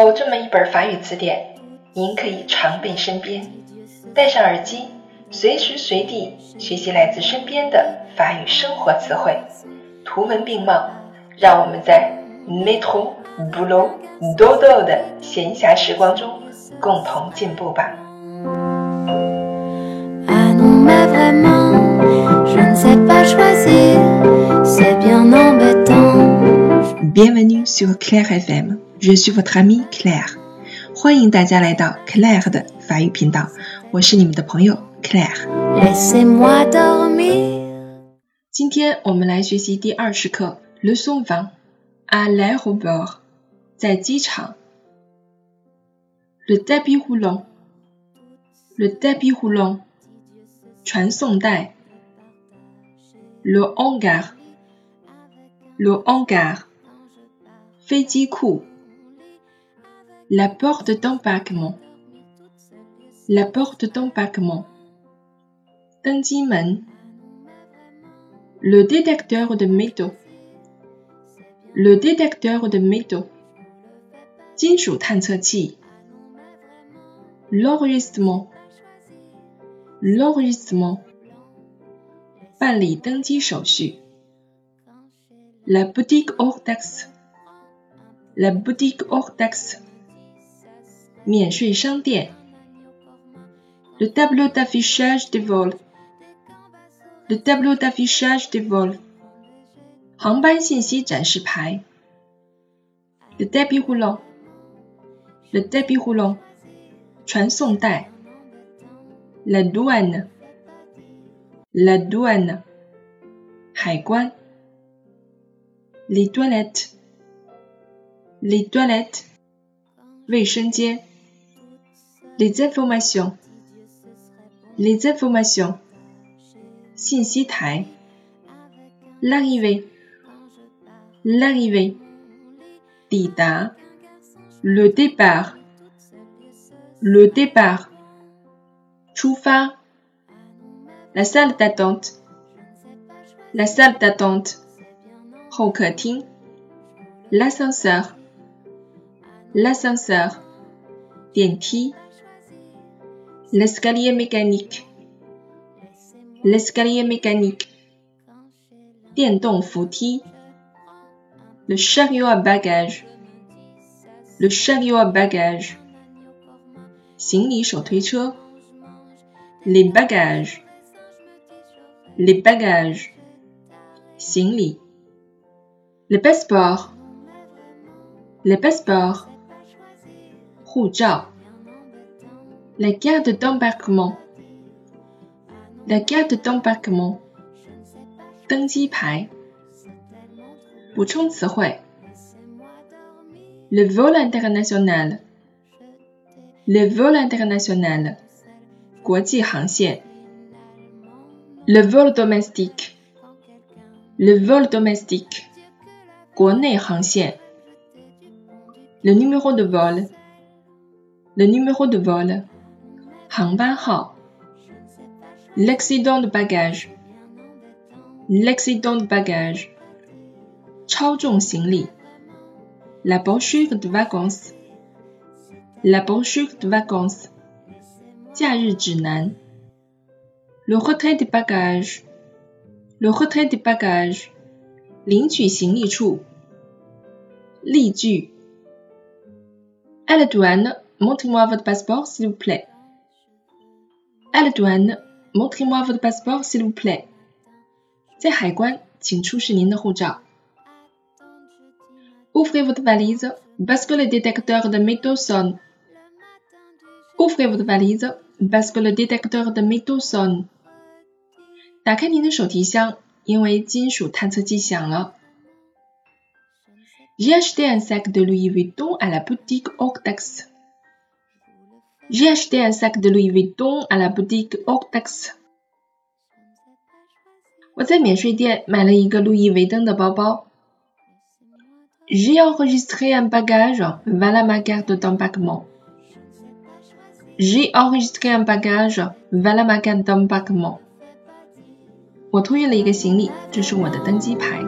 有这么一本法语词典，您可以常备身边，戴上耳机，随时随地学习来自身边的法语生活词汇，图文并茂，让我们在 metro、Bulu、dodo 的闲暇时光中共同进步吧。Sur Claire FM，je suis votre amie Claire。欢迎大家来到 Claire 的法语频道，我是你们的朋友 Claire。Laissez-moi dormir. 今天我们来学习第二十课 Leçon vingt à l'aéroport，在机场。Le tapis roulant，le tapis roulant，传送带。Le hangar，le hangar，飞机库。La porte d'embarquement，la porte d'embarquement，登机门。Le détecteur de métaux. Le détecteur de métaux. 金属探测器。L'enregistrement. L'enregistrement. 办理登机手续。La boutique hors taxe. La boutique hors taxe. 免税商店。Le tableau d'affichage des vols. Le tableau d'affichage des vols. 航班信息展示牌。Le tapis roulant. Le tapis roulant. 传送带。La douane. La douane. 海关。Les toilettes. Les toilettes. 卫生间。Les informations. Les informations. 信息台。L'arrivée. L'arrivée. 抵达。Le départ. Le départ. 出发。La salle d'attente. La salle d'attente. 候客厅。L'ascenseur. L'ascenseur. 电梯。L'escalier mécanique. L'escalier mécanique. 电动扶梯。Le chariot à bagages. Le chariot à bagages. 行李手推车。Les bagages. Les bagages. 行李。Le passeport. Le passeport. 护照。La carte d'embarquement. La carte d'embarquement. 登机牌。补充词汇。Le vol international. Le vol international. 国际航线。Le vol domestique. Le vol domestique. 国内航线。Le numéro de vol. Le numéro de vol. 航班号。L'accident de bagage. L'accident de bagage. 超重行李。La brochure de vacances. La brochure de vacances. 假日指南。Le retrait des bagages. Le retrait des bagages. 领取行李处。例句。À la douane, montrez-moi votre passeport s'il vous plaît. À la douane, montrez-moi votre passeport s'il vous plaît. 在海关，请出示您的护照。Ouvrez votre valise parce que le détecteur de métaux sonne. Ouvrez votre valise parce que le détecteur de métaux sonne. 打开您的手提箱，因为金属探测器响了。J'ai acheté un sac de Louis Vuitton à la boutique Ortex. J'ai acheté un sac de Louis Vuitton à la boutique Ortex. 我在免税店买了一个路易威登的包包。J'ai enregistré un bagage. Voilà ma carte d'embarquement. J'ai enregistré un bagage. Voilà ma carte d'embarquement. 我托运了一个行李，这是我的登机牌。